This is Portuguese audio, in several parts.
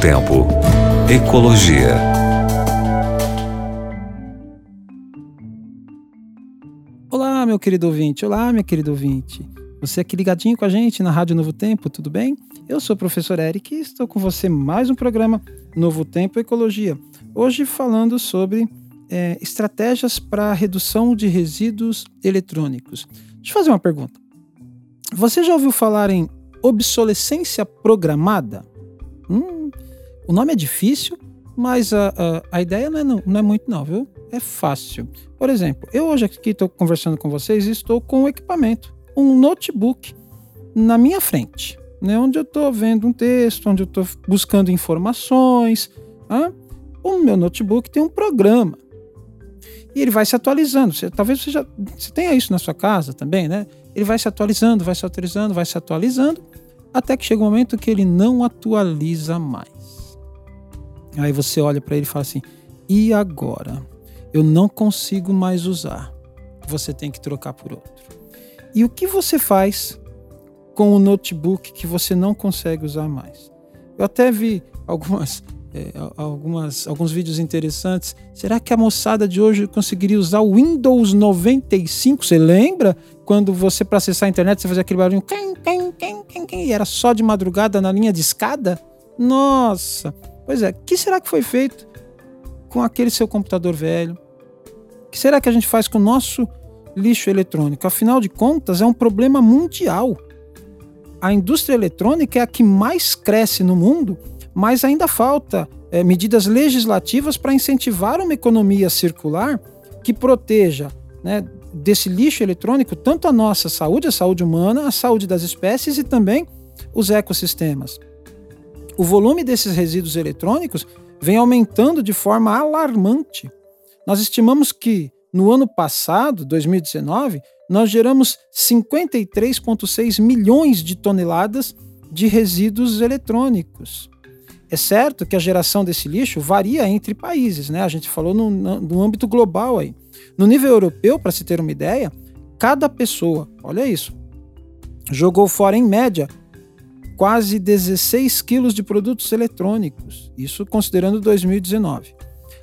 Tempo. Ecologia. Olá, meu querido ouvinte. Olá, minha querida ouvinte. Você aqui ligadinho com a gente na Rádio Novo Tempo, tudo bem? Eu sou o professor Eric e estou com você mais um programa Novo Tempo Ecologia. Hoje falando sobre é, estratégias para redução de resíduos eletrônicos. Deixa eu fazer uma pergunta. Você já ouviu falar em obsolescência programada? Hum, o nome é difícil, mas a, a, a ideia não é, não, não é muito não, viu? É fácil. Por exemplo, eu hoje aqui estou conversando com vocês e estou com um equipamento, um notebook na minha frente, né? onde eu estou vendo um texto, onde eu estou buscando informações. Hein? O meu notebook tem um programa e ele vai se atualizando. Você, talvez você já você tenha isso na sua casa também, né? Ele vai se atualizando, vai se atualizando, vai se atualizando até que chega um momento que ele não atualiza mais. Aí você olha para ele e fala assim: e agora? Eu não consigo mais usar. Você tem que trocar por outro. E o que você faz com o notebook que você não consegue usar mais? Eu até vi algumas, é, algumas, alguns vídeos interessantes. Será que a moçada de hoje conseguiria usar o Windows 95? Você lembra quando você, para acessar a internet, você fazia aquele barulho e era só de madrugada na linha de escada? Nossa! Pois é, o que será que foi feito com aquele seu computador velho? O que será que a gente faz com o nosso lixo eletrônico? Afinal de contas, é um problema mundial. A indústria eletrônica é a que mais cresce no mundo, mas ainda falta é, medidas legislativas para incentivar uma economia circular que proteja né, desse lixo eletrônico tanto a nossa saúde, a saúde humana, a saúde das espécies e também os ecossistemas. O volume desses resíduos eletrônicos vem aumentando de forma alarmante. Nós estimamos que no ano passado, 2019, nós geramos 53,6 milhões de toneladas de resíduos eletrônicos. É certo que a geração desse lixo varia entre países, né? A gente falou no, no âmbito global aí. No nível europeu, para se ter uma ideia, cada pessoa, olha isso, jogou fora em média quase 16 quilos de produtos eletrônicos, isso considerando 2019.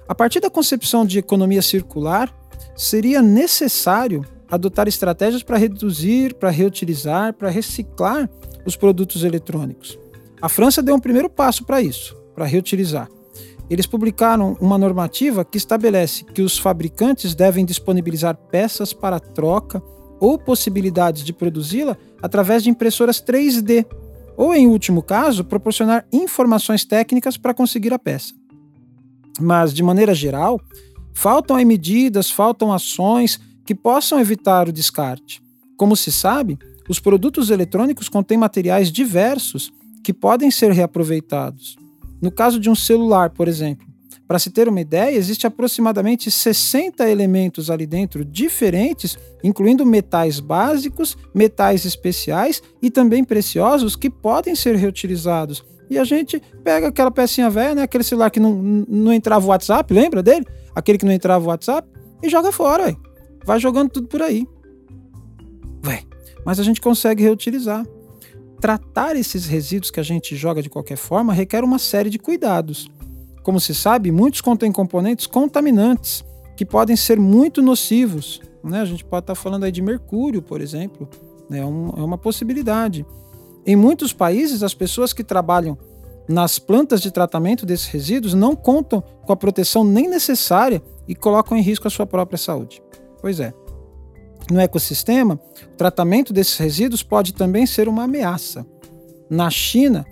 A partir da concepção de economia circular, seria necessário adotar estratégias para reduzir, para reutilizar, para reciclar os produtos eletrônicos. A França deu um primeiro passo para isso, para reutilizar eles publicaram uma normativa que estabelece que os fabricantes devem disponibilizar peças para troca ou possibilidades de produzi-la através de impressoras 3D, ou, em último caso, proporcionar informações técnicas para conseguir a peça. Mas, de maneira geral, faltam aí medidas, faltam ações que possam evitar o descarte. Como se sabe, os produtos eletrônicos contêm materiais diversos que podem ser reaproveitados. No caso de um celular, por exemplo, para se ter uma ideia, existe aproximadamente 60 elementos ali dentro diferentes, incluindo metais básicos, metais especiais e também preciosos que podem ser reutilizados. E a gente pega aquela pecinha velha, né, aquele celular que não, não entrava o WhatsApp, lembra dele? Aquele que não entrava o WhatsApp, e joga fora, véio. vai jogando tudo por aí. Vai. Mas a gente consegue reutilizar tratar esses resíduos que a gente joga de qualquer forma requer uma série de cuidados. Como se sabe, muitos contêm componentes contaminantes que podem ser muito nocivos. Né? A gente pode estar falando aí de mercúrio, por exemplo, né? é, um, é uma possibilidade. Em muitos países, as pessoas que trabalham nas plantas de tratamento desses resíduos não contam com a proteção nem necessária e colocam em risco a sua própria saúde. Pois é no ecossistema, o tratamento desses resíduos pode também ser uma ameaça. Na China,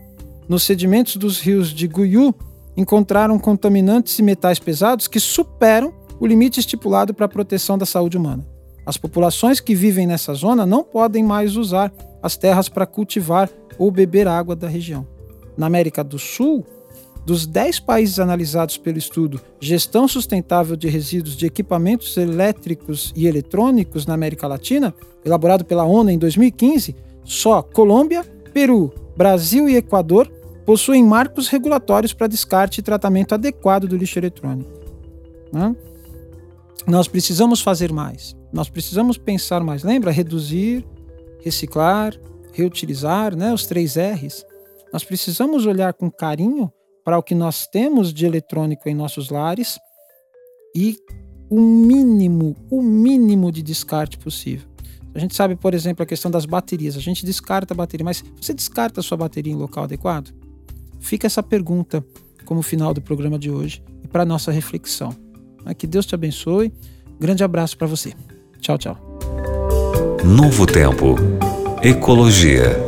nos sedimentos dos rios de Guyu, encontraram contaminantes e metais pesados que superam o limite estipulado para a proteção da saúde humana. As populações que vivem nessa zona não podem mais usar as terras para cultivar ou beber água da região. Na América do Sul, dos 10 países analisados pelo estudo Gestão Sustentável de Resíduos de Equipamentos Elétricos e Eletrônicos na América Latina, elaborado pela ONU em 2015, só Colômbia, Peru, Brasil e Equador possuem marcos regulatórios para descarte e tratamento adequado do lixo eletrônico. Né? Nós precisamos fazer mais. Nós precisamos pensar mais. Lembra? Reduzir, reciclar, reutilizar, né? os três R's. Nós precisamos olhar com carinho para o que nós temos de eletrônico em nossos lares e o mínimo, o mínimo de descarte possível. A gente sabe, por exemplo, a questão das baterias. A gente descarta a bateria, mas você descarta a sua bateria em local adequado? Fica essa pergunta como final do programa de hoje e para nossa reflexão. Que Deus te abençoe. Grande abraço para você. Tchau, tchau. Novo Tempo. Ecologia.